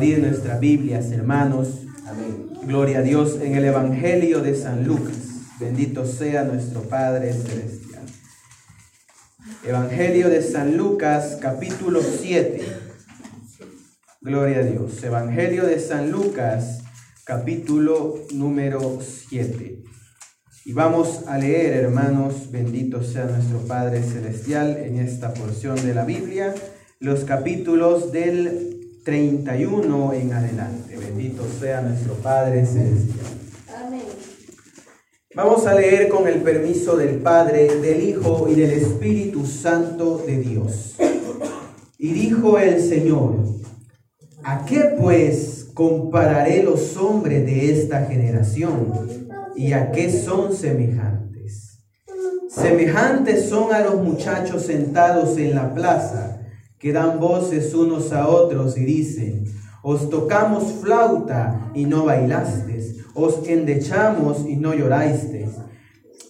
abrir nuestras Biblias, hermanos. Amén. Gloria a Dios en el Evangelio de San Lucas. Bendito sea nuestro Padre Celestial. Evangelio de San Lucas, capítulo 7. Gloria a Dios. Evangelio de San Lucas, capítulo número 7. Y vamos a leer, hermanos, bendito sea nuestro Padre Celestial, en esta porción de la Biblia, los capítulos del 31 en adelante. Bendito sea nuestro Padre Celestial. Amén. Vamos a leer con el permiso del Padre, del Hijo y del Espíritu Santo de Dios. Y dijo el Señor, ¿a qué pues compararé los hombres de esta generación? ¿Y a qué son semejantes? Semejantes son a los muchachos sentados en la plaza que dan voces unos a otros y dicen, os tocamos flauta y no bailasteis, os endechamos y no llorasteis.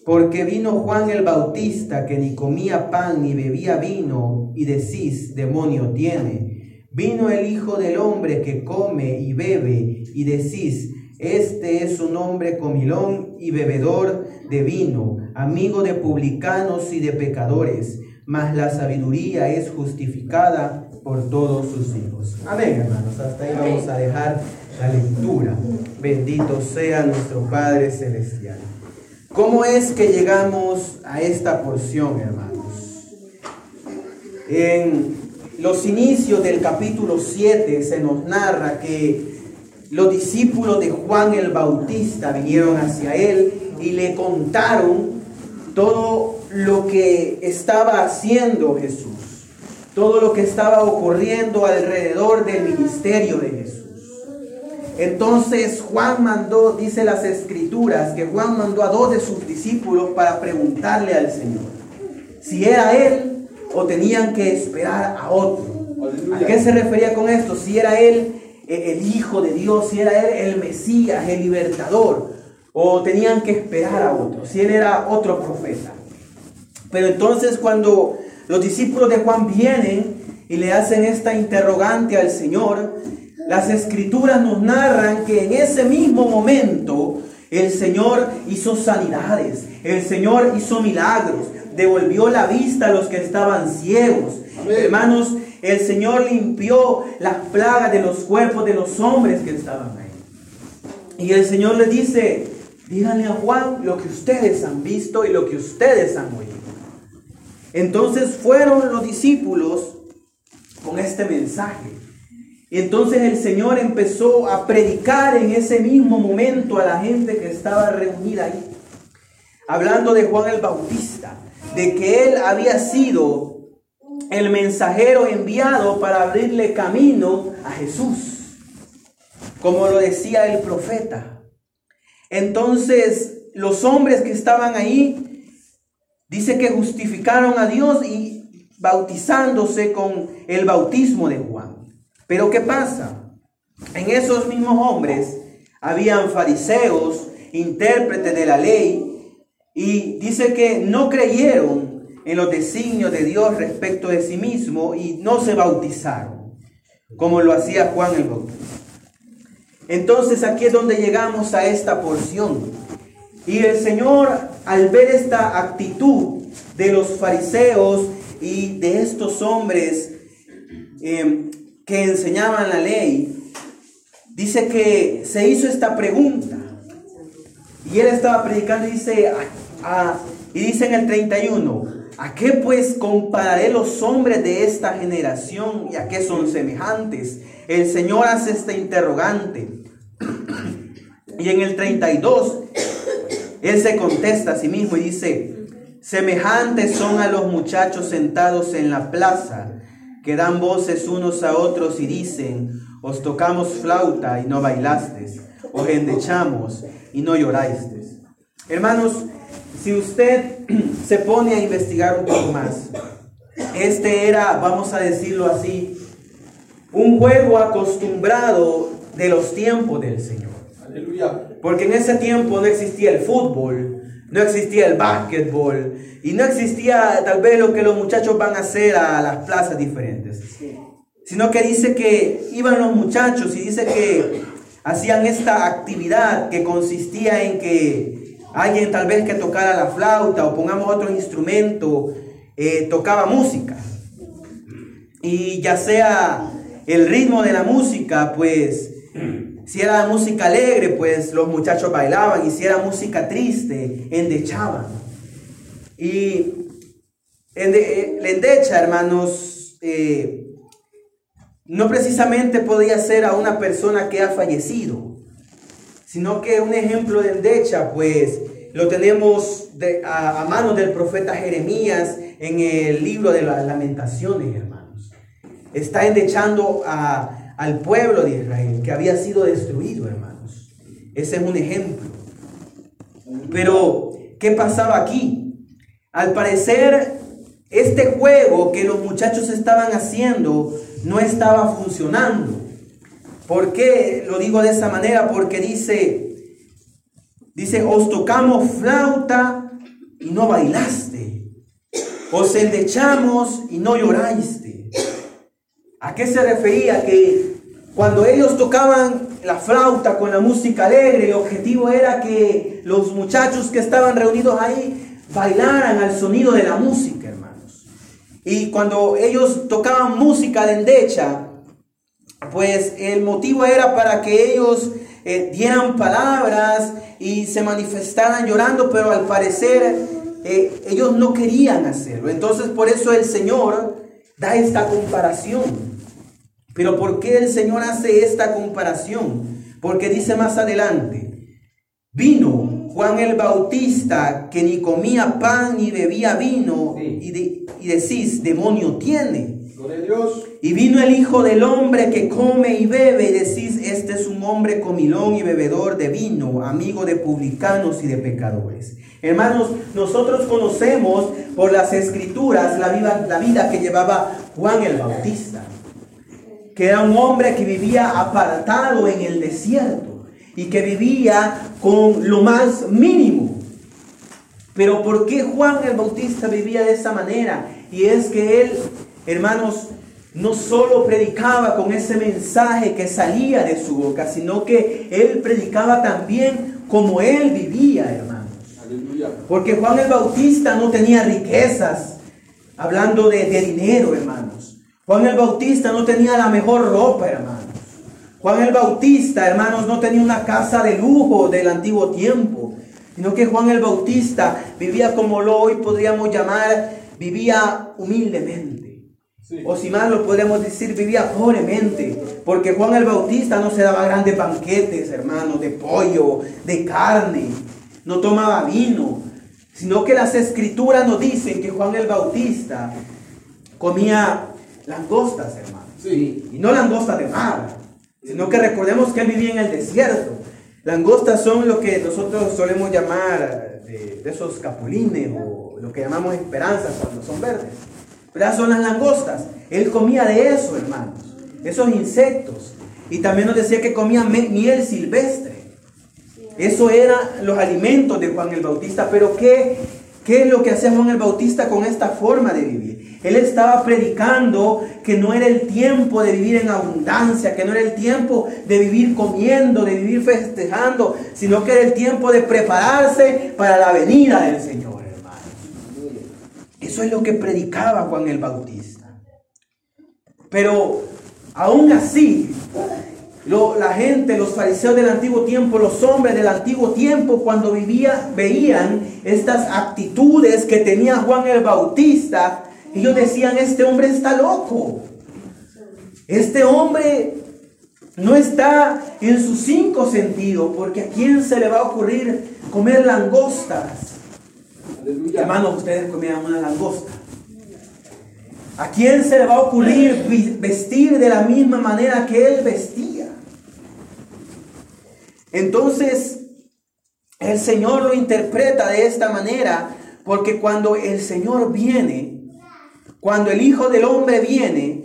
Porque vino Juan el Bautista que ni comía pan ni bebía vino y decís, demonio tiene. Vino el Hijo del Hombre que come y bebe y decís, este es un hombre comilón y bebedor de vino, amigo de publicanos y de pecadores mas la sabiduría es justificada por todos sus hijos. Amén, hermanos. Hasta ahí vamos a dejar la lectura. Bendito sea nuestro Padre Celestial. ¿Cómo es que llegamos a esta porción, hermanos? En los inicios del capítulo 7 se nos narra que los discípulos de Juan el Bautista vinieron hacia él y le contaron todo lo que estaba haciendo Jesús, todo lo que estaba ocurriendo alrededor del ministerio de Jesús. Entonces Juan mandó, dice las escrituras, que Juan mandó a dos de sus discípulos para preguntarle al Señor si era él o tenían que esperar a otro. ¿A qué se refería con esto? Si era él eh, el Hijo de Dios, si era él el Mesías, el libertador, o tenían que esperar a otro, si él era otro profeta. Pero entonces cuando los discípulos de Juan vienen y le hacen esta interrogante al Señor, las escrituras nos narran que en ese mismo momento el Señor hizo sanidades, el Señor hizo milagros, devolvió la vista a los que estaban ciegos. Hermanos, el Señor limpió las plagas de los cuerpos de los hombres que estaban ahí. Y el Señor le dice, díganle a Juan lo que ustedes han visto y lo que ustedes han oído. Entonces fueron los discípulos con este mensaje. Entonces el Señor empezó a predicar en ese mismo momento a la gente que estaba reunida ahí. Hablando de Juan el Bautista, de que él había sido el mensajero enviado para abrirle camino a Jesús, como lo decía el profeta. Entonces los hombres que estaban ahí Dice que justificaron a Dios y bautizándose con el bautismo de Juan. Pero ¿qué pasa? En esos mismos hombres habían fariseos, intérpretes de la ley, y dice que no creyeron en los designios de Dios respecto de sí mismo y no se bautizaron, como lo hacía Juan el Bautista. Entonces aquí es donde llegamos a esta porción. Y el Señor al ver esta actitud de los fariseos y de estos hombres em, que enseñaban la ley, dice que se hizo esta pregunta. Y él estaba predicando y dice, y dice en el 31, ¿a qué pues compararé los hombres de esta generación y a qué son semejantes? El Señor hace esta interrogante. Y en el 32 él se contesta a sí mismo y dice, semejantes son a los muchachos sentados en la plaza, que dan voces unos a otros y dicen, os tocamos flauta y no bailastes, os endechamos y no llorasteis. Hermanos, si usted se pone a investigar un poco más, este era, vamos a decirlo así, un juego acostumbrado de los tiempos del Señor. Porque en ese tiempo no existía el fútbol, no existía el básquetbol y no existía tal vez lo que los muchachos van a hacer a las plazas diferentes. sino que dice que iban los muchachos y dice que hacían esta actividad que consistía en que alguien tal vez que tocara la flauta o pongamos otro instrumento, eh, tocaba música. Y ya sea el ritmo de la música, pues si era música alegre, pues los muchachos bailaban y si era música triste, endechaban. Y eh, la endecha, hermanos, eh, no precisamente podía ser a una persona que ha fallecido, sino que un ejemplo de endecha, pues lo tenemos a, manos del profeta Jeremías en el libro de las lamentaciones, hermanos. Está endechando al pueblo de Israel que había sido destruido, hermanos. Ese es un ejemplo. Pero, ¿qué pasaba aquí? Al parecer, este juego que los muchachos estaban haciendo no estaba funcionando. ¿Por qué lo digo de esa manera? Porque dice, dice, os tocamos flauta y no bailaste. Os endechamos y no lloraste. ¿A qué se refería? Que cuando ellos tocaban la flauta con la música alegre, el objetivo era que los muchachos que estaban reunidos ahí bailaran al sonido de la música, y cuando ellos tocaban música de endecha, pues el motivo era para que ellos eh, dieran palabras y se manifestaran llorando, pero al parecer eh, ellos no querían hacerlo. Entonces por eso el Señor da esta comparación. Pero ¿por qué el Señor hace esta comparación? Porque dice más adelante, vino Juan el Bautista que ni comía pan ni bebía vino y, y decís, demonio tiene. Y vino el Hijo del Hombre que come y bebe y decís, este es un hombre comilón y bebedor de vino, amigo de publicanos y de pecadores. Hermanos, nosotros conocemos por las escrituras la vida, la vida que llevaba Juan el Bautista, que era un hombre que vivía apartado en el desierto y que vivía con lo más mínimo. Pero ¿por qué Juan el Bautista vivía de esa manera? Y es que él, hermanos, no solo predicaba con ese mensaje que salía de su boca, sino que él predicaba también como él vivía, hermanos. Porque Juan el Bautista no tenía riquezas, hablando de, de dinero, hermanos. Juan el Bautista no tenía la mejor ropa, hermanos. Juan el Bautista, hermanos, no tenía una casa de lujo del antiguo tiempo sino que Juan el Bautista vivía como lo hoy podríamos llamar, vivía humildemente. O si más lo podemos decir, vivía pobremente. Porque Juan el Bautista no se daba grandes banquetes, hermanos, de pollo, de carne. No tomaba vino. Sino que las escrituras nos dicen que Juan el Bautista comía langostas, hermanos. Y no langostas de mar. Sino que recordemos que él vivía en el desierto. Langostas son lo que nosotros solemos llamar de, esos capulines o lo que llamamos esperanzas cuando son verdes. Pero son las langostas. Él comía de eso, hermanos. Esos insectos. Y también nos decía que comía miel silvestre. Eso eran los alimentos de Juan el Bautista. Pero ¿qué, ¿qué es lo que hacía Juan el Bautista con esta forma de vivir? Él estaba predicando que no era el tiempo de vivir en abundancia, que no era el tiempo de vivir comiendo, de vivir festejando, sino que era el tiempo de prepararse para la venida del Señor, hermanos. Eso es lo que predicaba Juan el Bautista. Pero aún así, la gente, los fariseos del antiguo tiempo, los hombres del antiguo tiempo, cuando vivía, veían estas actitudes que tenía Juan el Bautista, ellos decían, este hombre está loco. Este hombre no está en sus cinco sentidos, porque a quién se le va a ocurrir comer langostas. Hermanos, ustedes comían una langosta. ¿A quién se le va a ocurrir vestir de la misma manera que él vestía? Entonces, el Señor lo interpreta de esta manera, porque cuando el Señor viene, cuando el Hijo del Hombre viene,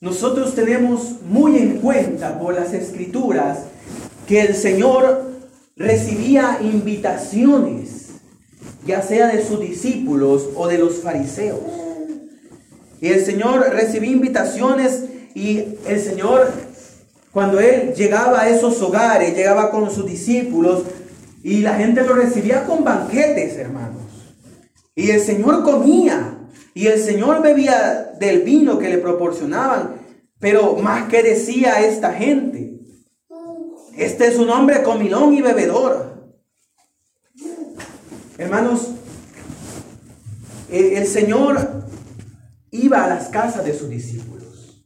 nosotros tenemos muy en cuenta por las escrituras que el Señor recibía invitaciones, ya sea de sus discípulos o de los fariseos. Y el Señor recibía invitaciones Y el Señor, cuando Él llegaba a esos hogares, llegaba con sus discípulos y la gente lo recibía con banquetes, hermanos. Y el Señor comía y el Señor bebía del vino que le proporcionaban. Pero más que decía esta gente, este es un hombre comilón y bebedor. Hermanos, el Señor iba a las casas de sus discípulos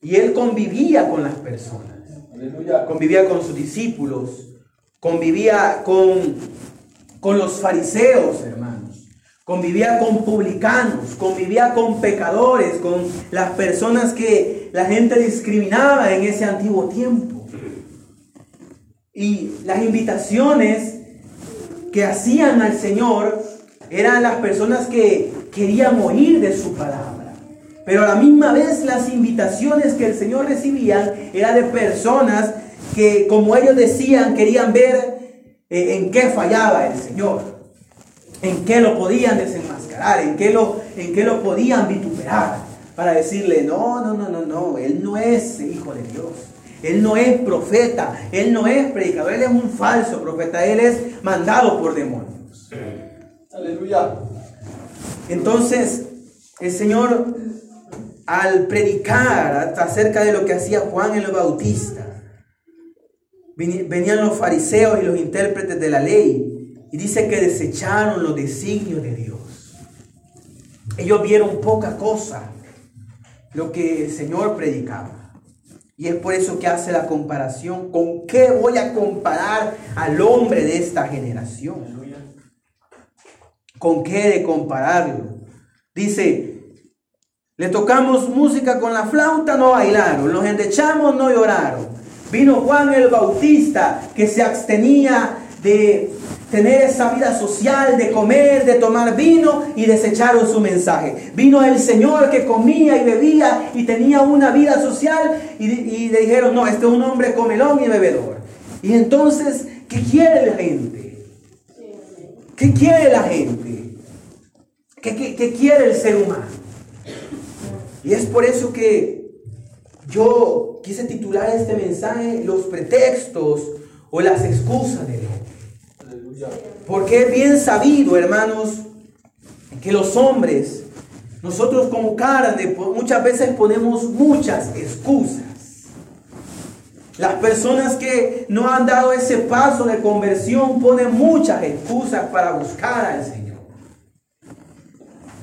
y él convivía con las personas. Convivía con sus discípulos, convivía con, con los fariseos, hermanos. Convivía con publicanos, convivía con pecadores, con las personas que la gente discriminaba en ese antiguo tiempo. Y las invitaciones que hacían al Señor eran las personas que querían oír de su palabra. Pero a la misma vez las invitaciones que el Señor recibía eran de personas que, como ellos decían, querían ver eh, en qué fallaba el Señor, en qué lo podían desenmascarar, en qué lo, en qué lo podían vituperar, para decirle, no, no, no, no, no, Él no es hijo de Dios. Él no es profeta, Él no es predicador, Él es un falso profeta, Él es mandado por demonios. Aleluya. Entonces, el Señor, al predicar acerca de lo que hacía Juan el Bautista, venían los fariseos y los intérpretes de la ley y dice que desecharon los designios de Dios. Ellos vieron poca cosa lo que el Señor predicaba. Y es por eso que hace la comparación. ¿Con qué voy a comparar al hombre de esta generación? ¿Con qué de compararlo? Dice, le tocamos música con la flauta, no bailaron. Los endechamos, no lloraron. Vino Juan el Bautista, que se abstenía de tener esa vida social, de comer, de tomar vino y desecharon su mensaje. Vino el Señor que comía y bebía y tenía una vida social y, y le dijeron, no, este es un hombre comelón y bebedor. Y entonces, ¿qué quiere la gente? ¿Qué quiere la gente? ¿Qué, quiere el ser humano? Y es por eso que yo quise titular este mensaje Los pretextos o las excusas de. Porque es bien sabido, hermanos, que los hombres, nosotros como carne, muchas veces ponemos muchas excusas. Las personas que no han dado ese paso de conversión ponen muchas excusas para buscar al Señor.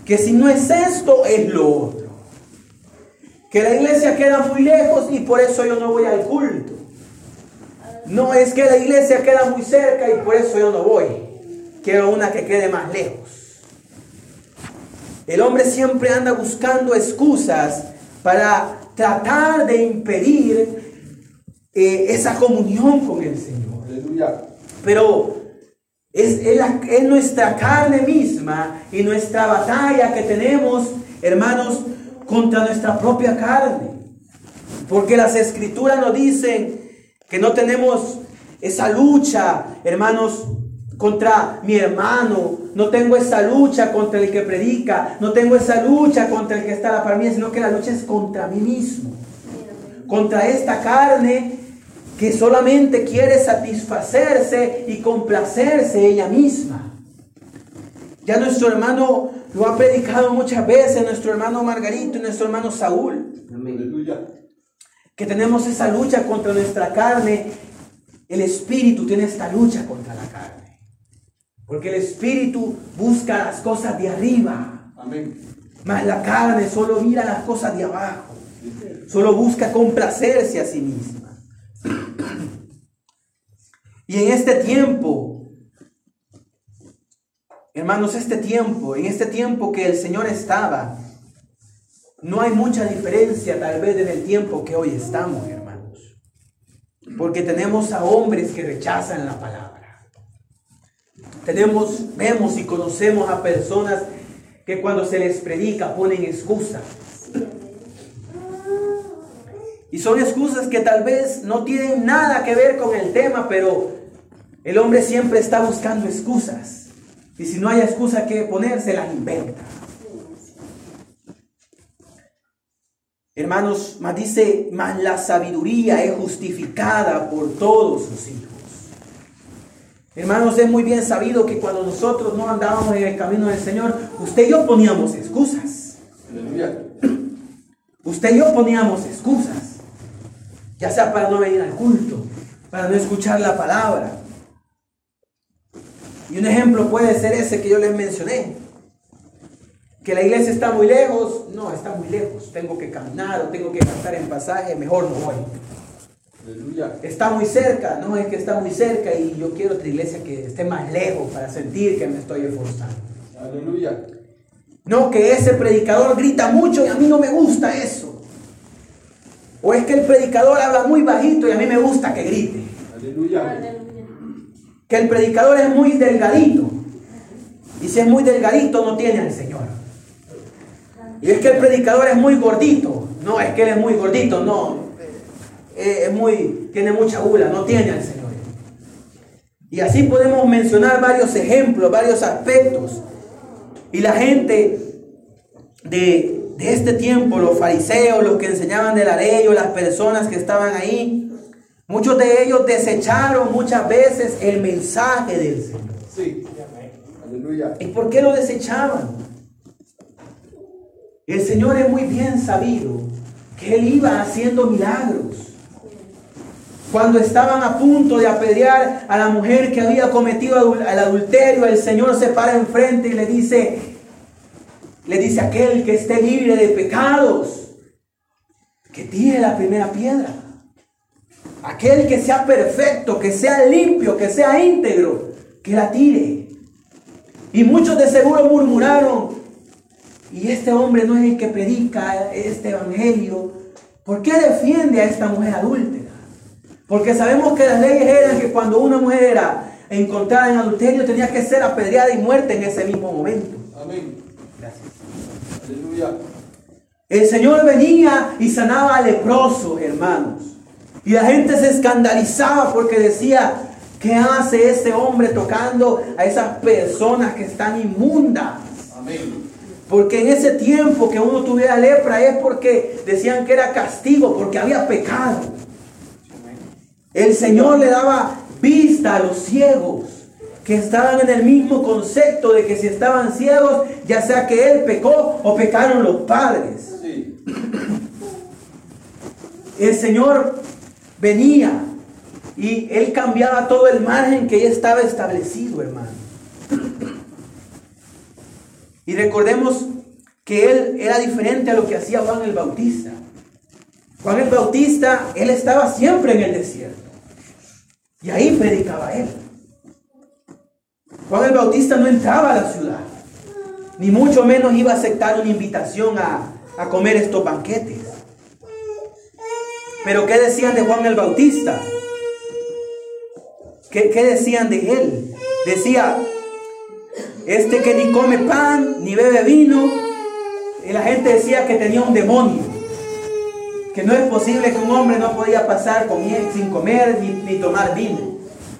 Que si no es esto, es lo otro. Que la iglesia queda muy lejos y por eso yo no voy al culto. No es que la iglesia queda muy cerca y por eso yo no voy. Quiero una que quede más lejos. El hombre siempre anda buscando excusas para tratar de impedir eh, esa comunión con el Señor. Aleluya. Pero es, es, nuestra carne misma y nuestra batalla que tenemos, hermanos, contra nuestra propia carne. Porque las escrituras nos dicen que no tenemos esa lucha, hermanos, contra mi hermano. No tengo esa lucha contra el que predica. No tengo esa lucha contra el que está a la par mí, sino que la lucha es contra mí mismo. Contra esta carne que solamente quiere satisfacerse y complacerse ella misma. Ya nuestro hermano lo ha predicado muchas veces, nuestro hermano Margarito y nuestro hermano Saúl. Que tenemos esa lucha contra nuestra carne. El espíritu tiene esta lucha contra la carne. Porque el espíritu busca las cosas de arriba. Amén. Mas la carne solo mira las cosas de abajo. Solo busca complacerse a sí misma. Y en este tiempo, hermanos, este tiempo, en este tiempo que el Señor estaba, no hay mucha diferencia tal vez en el tiempo que hoy estamos, hermanos. Porque tenemos a hombres que rechazan la palabra. Tenemos, vemos y conocemos a personas que cuando se les predica ponen excusas. Y son excusas que tal vez no tienen nada que ver con el tema, pero el hombre siempre está buscando excusas. Y si no hay excusa que poner, se las inventa. Hermanos, más dice, más la sabiduría es justificada por todos sus hijos. Hermanos, es muy bien sabido que cuando nosotros no andábamos en el camino del Señor, usted y yo poníamos excusas. Usted y yo poníamos excusas. Ya sea para no venir al culto, para no escuchar la palabra. Y un ejemplo puede ser ese que yo les mencioné. Que la iglesia está muy lejos. No, está muy lejos. Tengo que caminar o tengo que gastar en pasaje. Mejor no voy. Está muy cerca, no es que está muy cerca y yo quiero otra iglesia que esté más lejos para sentir que me estoy esforzando. Aleluya. No, que ese predicador grita mucho y a mí no me gusta eso. O es que el predicador habla muy bajito y a mí me gusta que grite. Aleluya. Que el predicador es muy delgadito. Y si es muy delgadito no tiene al Señor. Y es que el predicador es muy gordito. No, es que él es muy gordito, no. Eh, es muy, tiene mucha gula, no tiene al Señor. Y así podemos mencionar varios ejemplos, varios aspectos. Y la gente de, de este tiempo, los fariseos, los que enseñaban de la ley o las personas que estaban ahí, muchos de ellos desecharon muchas veces el mensaje del Señor. Sí. Aleluya. ¿Y por qué lo desechaban? El Señor es muy bien sabido que Él iba haciendo milagros. Cuando estaban a punto de apedrear a la mujer que había cometido el adulterio, el Señor se para enfrente y le dice, le dice aquel que esté libre de pecados, que tire la primera piedra. Aquel que sea perfecto, que sea limpio, que sea íntegro, que la tire. Y muchos de seguro murmuraron, y este hombre no es el que predica este evangelio, ¿por qué defiende a esta mujer adúltera? Porque sabemos que las leyes eran que cuando una mujer era encontrada en adulterio tenía que ser apedreada y muerta en ese mismo momento. Amén. Gracias. Aleluya. El Señor venía y sanaba al leproso, hermanos. Y la gente se escandalizaba porque decía, ¿qué hace ese hombre tocando a esas personas que están inmundas? Amén. Porque en ese tiempo que uno tuviera lepra es porque decían que era castigo, porque había pecado. El Señor le daba vista a los ciegos que estaban en el mismo concepto de que si estaban ciegos, ya sea que él pecó o pecaron los padres. El Señor venía y él cambiaba todo el margen que ya estaba establecido, hermano. Y recordemos que él era diferente a lo que hacía Juan el Bautista. Juan el Bautista, él estaba siempre en el desierto. Y ahí predicaba él. Juan el Bautista no entraba a la ciudad. Ni mucho menos iba a aceptar una invitación a, comer estos banquetes. Pero ¿qué decían de Juan el Bautista? ¿Qué, ¿Qué, decían de él? Decía, este que ni come pan, ni bebe vino. Y la gente decía que tenía un demonio que no es posible que un hombre no podía pasar sin comer ni, tomar vino.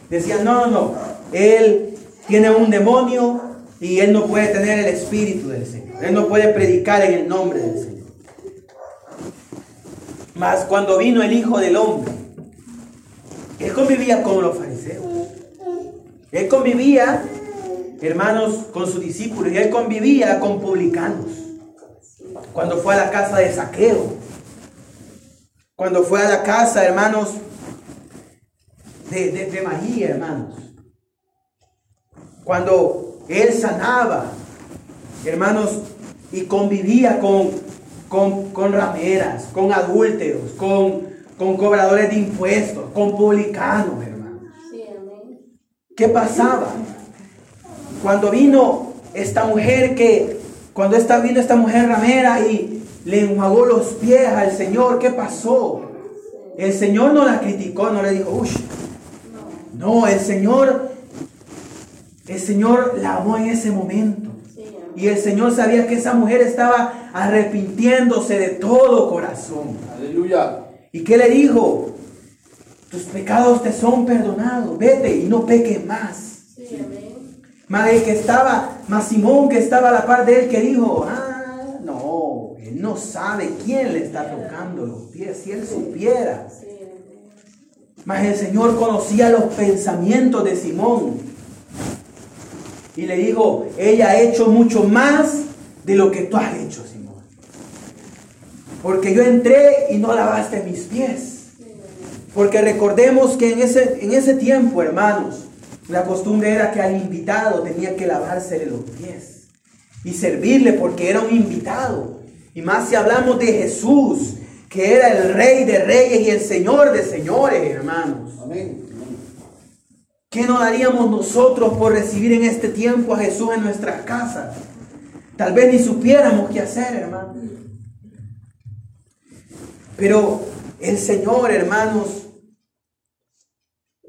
Decían, no, no, no, él tiene un demonio y él no puede tener el espíritu del Señor. Él no puede predicar en el nombre del Señor. Mas cuando vino el Hijo del Hombre, él convivía con los fariseos. Él convivía, hermanos, con sus discípulos y él convivía con publicanos. Cuando fue a la casa de Saqueo, cuando fue a la casa, hermanos, de, de, María, hermanos. Cuando él sanaba, hermanos, y convivía con, con, rameras, con adúlteros, con, con cobradores de impuestos, con publicanos, hermanos. ¿Qué pasaba? Cuando vino esta mujer que, cuando esta, vino esta mujer ramera y le enjuagó los pies al Señor. ¿Qué pasó? El Señor no la criticó, no le dijo, uy. No, el Señor, el Señor la amó en ese momento. Y el Señor sabía que esa mujer estaba arrepintiéndose de todo corazón. Aleluya. ¿Y qué le dijo? Tus pecados te son perdonados. Vete y no peques más. Sí, Más que estaba, más Simón que estaba a la par de él, que dijo, ah, no, no sabe quién le está tocando los pies, si él supiera. Mas el Señor conocía los pensamientos de Simón. Y le dijo, ella ha hecho mucho más de lo que tú has hecho, Simón. Porque yo entré y no lavaste mis pies. Porque recordemos que en ese, en ese tiempo, hermanos, la costumbre era que al invitado tenía que lavársele los pies y servirle porque era un invitado. Y más si hablamos de Jesús, que era el rey de reyes y el señor de señores, hermanos. Amén. ¿Qué no daríamos nosotros por recibir en este tiempo a Jesús en nuestras casas? Tal vez ni supiéramos qué hacer, hermanos. Pero el Señor, hermanos,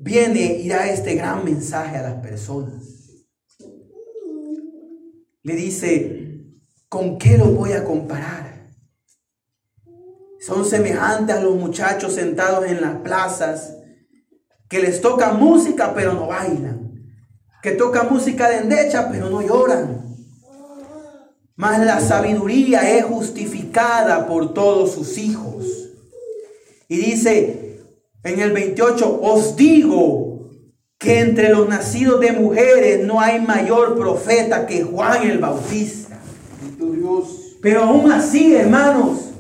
viene y da este gran mensaje a las personas. Le dice, ¿con qué lo voy a comparar? Son semejantes a los muchachos sentados en las plazas que les toca música pero no bailan, que toca música de endecha pero no lloran. Mas la sabiduría es justificada por todos sus hijos. Y dice en el 28, os digo que entre los nacidos de mujeres no hay mayor profeta que Juan el Bautista. Pero aún así, hermanos,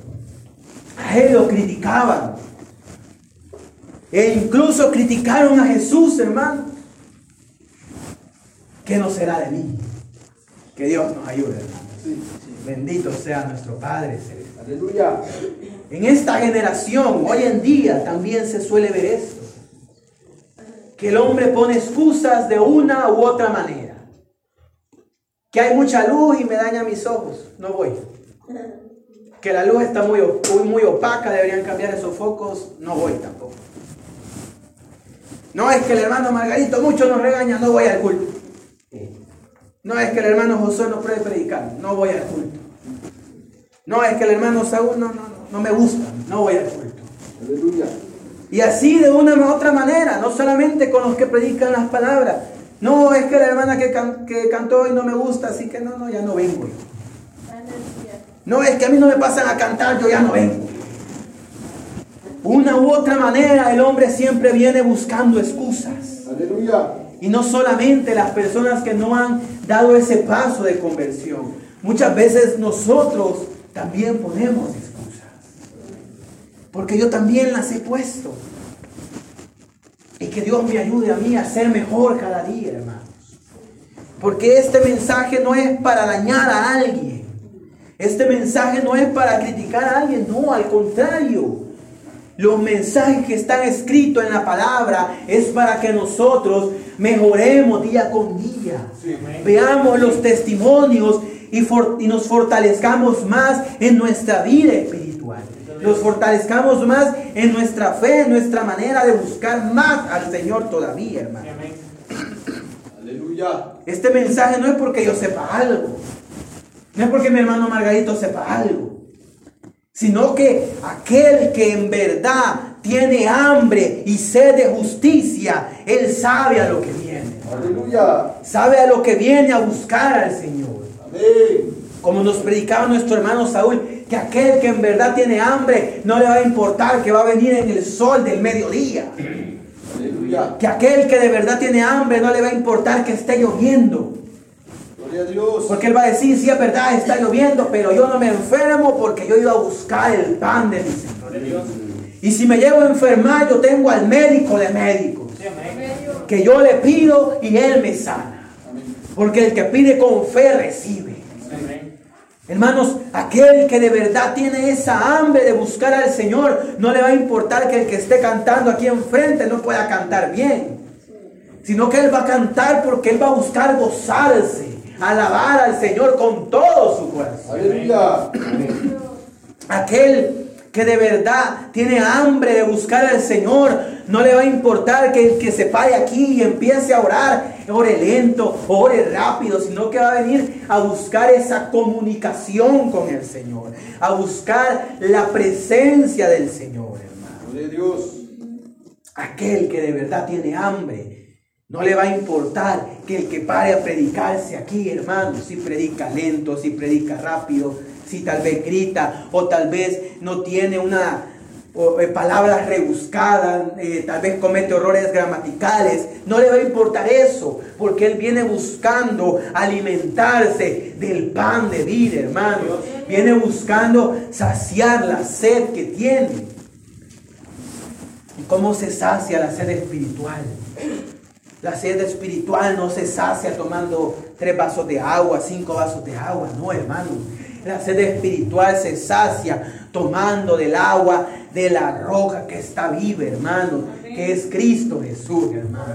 a él lo criticaban. E incluso criticaron a Jesús, hermano. ¿Qué no será de mí? Que Dios nos ayude, hermano. Bendito sea nuestro Padre Aleluya. En esta generación, hoy en día, también se suele ver esto. Que el hombre pone excusas de una u otra manera. Que hay mucha luz y me daña mis ojos. No voy. Que la luz está muy, muy, opaca, deberían cambiar esos focos. No voy tampoco. No es que el hermano Margarito mucho nos regaña, no voy al culto. No es que el hermano José no puede predicar, no voy al culto. No es que el hermano Saúl no, no, no no me gusta, no voy al culto. Aleluya. Y así de una u otra manera, no solamente con los que predican las palabras. No, es que la hermana que, que cantó y no me gusta, así que no, no, ya no vengo. No, es que a mí no me pasan a cantar, yo ya no vengo. Una u otra manera, el hombre siempre viene buscando excusas. Aleluya. Y no solamente las personas que no han dado ese paso de conversión. Muchas veces nosotros también ponemos excusas. Porque yo también las he puesto. Y que Dios me ayude a mí a ser mejor cada día, hermanos. Porque este mensaje no es para dañar a alguien. Este mensaje no es para criticar a alguien. No, al contrario. Los mensajes que están escritos en la palabra es para que nosotros mejoremos día con día. Veamos los testimonios y, y nos fortalezcamos más en nuestra vida espiritual nos fortalezcamos más en nuestra fe, en nuestra manera de buscar más al Señor todavía, hermano. Aleluya. Este mensaje no es porque yo sepa algo, no es porque mi hermano Margarito sepa algo, sino que aquel que en verdad tiene hambre y sed de justicia, él sabe a lo que viene. Aleluya. Sabe a lo que viene a buscar al Señor. Amén. Como nos predicaba nuestro hermano Saúl, que aquel que en verdad tiene hambre no le va a importar que va a venir en el sol del mediodía. Que aquel que de verdad tiene hambre no le va a importar que esté lloviendo. Porque él va a decir, sí es verdad, está lloviendo, pero yo no me enfermo porque yo iba a buscar el pan de mi Señor. Y si me llevo a enfermar, yo tengo al médico de médicos. Que yo le pido y él me sana. Porque el que pide con fe recibe. Hermanos, aquel que de verdad tiene esa hambre de buscar al Señor, no le va a importar que el que esté cantando aquí enfrente no pueda cantar bien, sino que él va a cantar porque él va a buscar gozarse, alabar al Señor con todo su corazón. Aleluya. Aquel que de verdad tiene hambre de buscar al Señor, no le va a importar que, que se pare aquí y empiece a orar, ore lento, ore rápido, sino que va a venir a buscar esa comunicación con el Señor, a buscar la presencia del Señor, hermano. De Dios. Aquel que de verdad tiene hambre, no le va a importar que el que pare a predicarse aquí, hermano, si predica lento, si predica rápido, si tal vez grita o tal vez no tiene una eh, palabras rebuscadas, eh, tal vez comete errores gramaticales. No le va a importar eso, porque él viene buscando alimentarse del pan de vida, hermanos. Viene buscando saciar la sed que tiene. ¿Y cómo se sacia la sed espiritual? La sed espiritual no se sacia tomando tres vasos de agua, cinco vasos de agua, no, hermano. La sed espiritual se sacia tomando del agua de la roca que está viva, hermano, que es Cristo Jesús, hermano.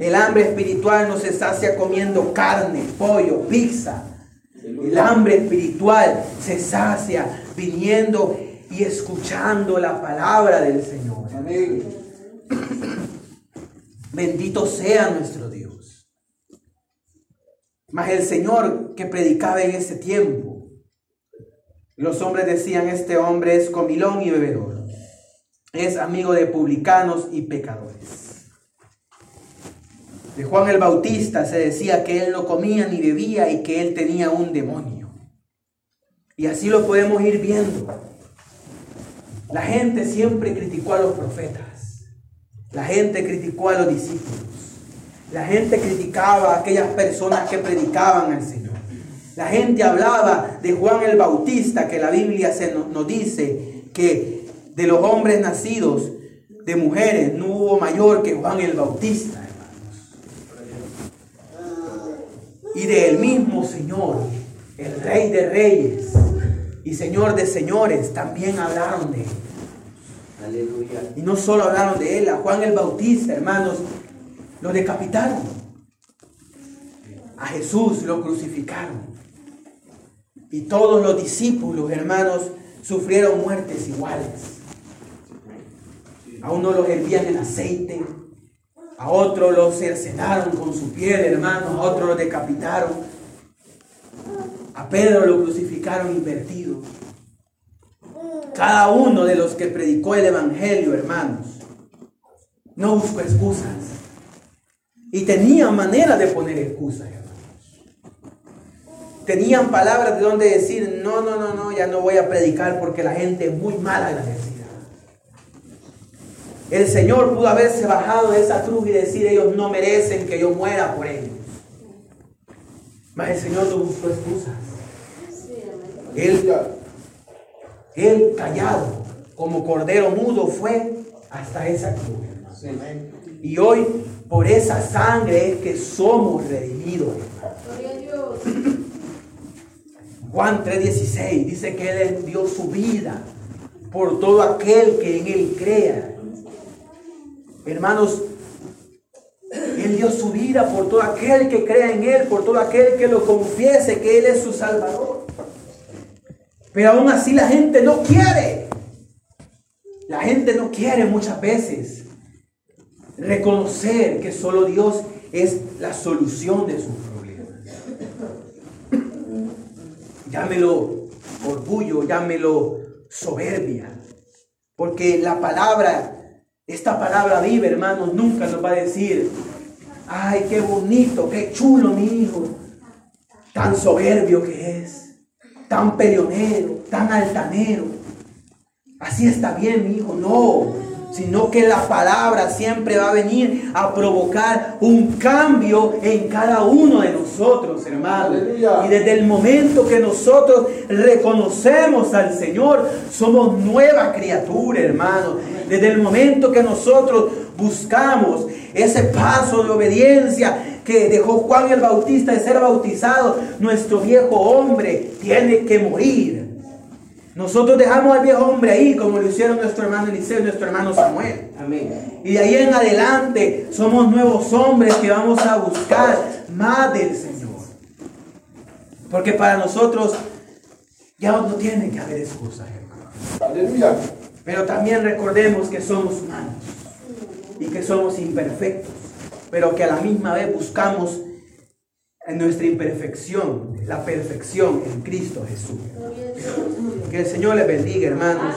El hambre espiritual no se sacia comiendo carne, pollo, pizza. El hambre espiritual se sacia viniendo y escuchando la palabra del Señor. Bendito sea nuestro Dios. Mas el Señor que predicaba en ese tiempo, los hombres decían, este hombre es comilón y bebedor, es amigo de publicanos y pecadores. De Juan el Bautista se decía que él no comía ni bebía y que él tenía un demonio. Y así lo podemos ir viendo. La gente siempre criticó a los profetas. La gente criticó a los discípulos. La gente criticaba a aquellas personas que predicaban al Señor. La gente hablaba de Juan el Bautista, que la Biblia se nos dice que de los hombres nacidos de mujeres no hubo mayor que Juan el Bautista, hermanos. Y del mismo Señor, el Rey de Reyes y Señor de Señores, también hablaron de él. Aleluya. Y no solo hablaron de él, a Juan el Bautista, hermanos, lo decapitaron. A Jesús lo crucificaron. Y todos los discípulos, hermanos, sufrieron muertes iguales. A uno los hervían en aceite, a otro los cercenaron con su piel, hermanos, a otro los decapitaron. A Pedro lo crucificaron invertido. Cada uno de los que predicó el Evangelio, hermanos, no buscó excusas. Y tenía manera de poner excusas tenían palabras de donde decir, no, no, no, no, ya no voy a predicar porque la gente es muy mala agradecida. El Señor pudo haberse bajado de esa cruz y decir, ellos no merecen que yo muera por ellos. Mas el Señor no buscó excusas. Él, él callado, como cordero mudo, fue hasta esa cruz. Y hoy, por esa sangre es que somos redimidos. Juan 3:16 dice que Él dio su vida por todo aquel que en Él crea. Hermanos, Él dio su vida por todo aquel que crea en Él, por todo aquel que lo confiese que Él es su Salvador. Pero aún así la gente no quiere. La gente no quiere muchas veces reconocer que solo Dios es la solución de sus problemas. Llámelo orgullo, llámelo soberbia. Porque la palabra, esta palabra viva, hermanos, nunca nos va a decir, ay, qué bonito, qué chulo mi hijo, tan soberbio que es, tan peleonero, tan altanero. Así está bien, mi hijo. No, sino que la palabra siempre va a venir a provocar un cambio en cada uno de nosotros, hermanos. Y desde el momento que nosotros reconocemos al Señor, somos nueva criatura, hermanos. Desde el momento que nosotros buscamos ese paso de obediencia que dejó Juan el Bautista de ser bautizado, nuestro viejo hombre tiene que morir. Nosotros dejamos al viejo hombre ahí, como lo hicieron nuestro hermano Eliseo y nuestro hermano Samuel. Amén. Y de ahí en adelante somos nuevos hombres que vamos a buscar más del Señor. Porque para nosotros ya no tiene que haber excusas, hermano. Aleluya. Pero también recordemos que somos humanos y que somos imperfectos, pero que a la misma vez buscamos en nuestra imperfección, la perfección en Cristo Jesús. Que el Señor les bendiga, hermanos.